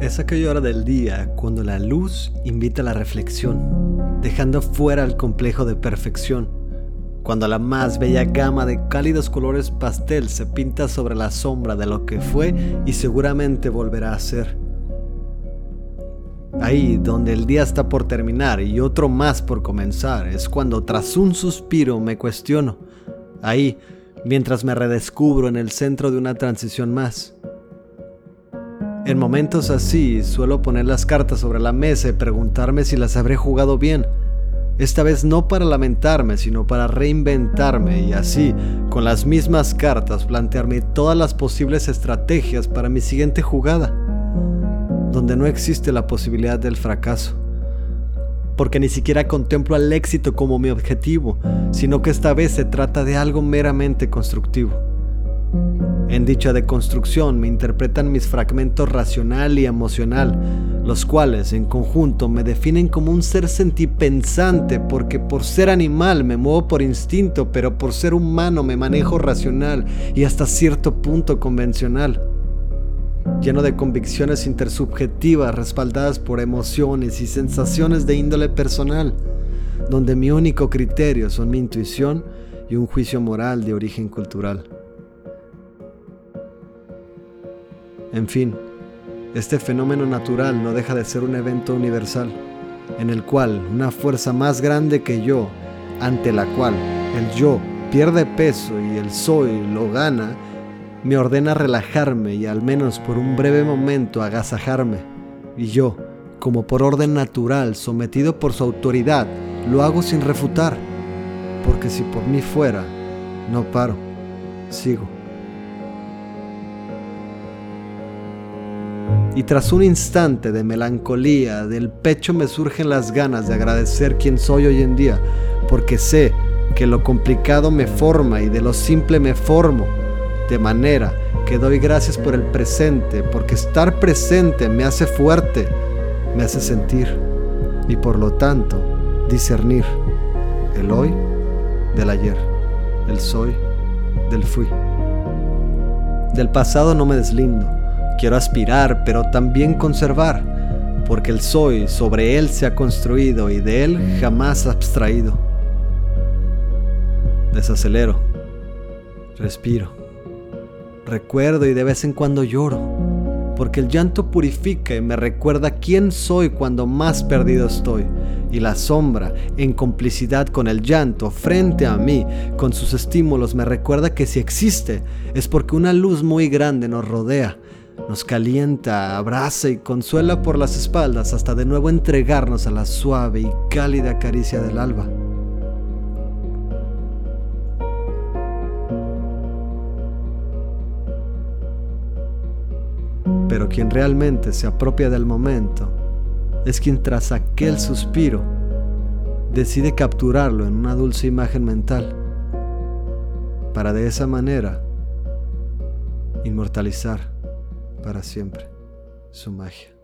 Es aquella hora del día cuando la luz invita a la reflexión, dejando fuera el complejo de perfección, cuando la más bella gama de cálidos colores pastel se pinta sobre la sombra de lo que fue y seguramente volverá a ser. Ahí donde el día está por terminar y otro más por comenzar, es cuando tras un suspiro me cuestiono. Ahí, mientras me redescubro en el centro de una transición más en momentos así suelo poner las cartas sobre la mesa y preguntarme si las habré jugado bien. Esta vez no para lamentarme, sino para reinventarme y así, con las mismas cartas, plantearme todas las posibles estrategias para mi siguiente jugada, donde no existe la posibilidad del fracaso. Porque ni siquiera contemplo al éxito como mi objetivo, sino que esta vez se trata de algo meramente constructivo. En dicha deconstrucción me interpretan mis fragmentos racional y emocional, los cuales en conjunto me definen como un ser sentipensante porque por ser animal me muevo por instinto, pero por ser humano me manejo racional y hasta cierto punto convencional. Lleno de convicciones intersubjetivas respaldadas por emociones y sensaciones de índole personal, donde mi único criterio son mi intuición y un juicio moral de origen cultural. En fin, este fenómeno natural no deja de ser un evento universal, en el cual una fuerza más grande que yo, ante la cual el yo pierde peso y el soy lo gana, me ordena relajarme y al menos por un breve momento agasajarme. Y yo, como por orden natural, sometido por su autoridad, lo hago sin refutar, porque si por mí fuera, no paro, sigo. Y tras un instante de melancolía del pecho me surgen las ganas de agradecer quien soy hoy en día, porque sé que lo complicado me forma y de lo simple me formo, de manera que doy gracias por el presente, porque estar presente me hace fuerte, me hace sentir y por lo tanto discernir el hoy del ayer, el soy del fui. Del pasado no me deslindo Quiero aspirar, pero también conservar, porque el soy sobre él se ha construido y de él jamás abstraído. Desacelero, respiro, recuerdo y de vez en cuando lloro, porque el llanto purifica y me recuerda quién soy cuando más perdido estoy y la sombra, en complicidad con el llanto, frente a mí, con sus estímulos, me recuerda que si existe es porque una luz muy grande nos rodea nos calienta, abraza y consuela por las espaldas hasta de nuevo entregarnos a la suave y cálida caricia del alba. Pero quien realmente se apropia del momento es quien tras aquel suspiro decide capturarlo en una dulce imagen mental, para de esa manera inmortalizar para siempre su magia.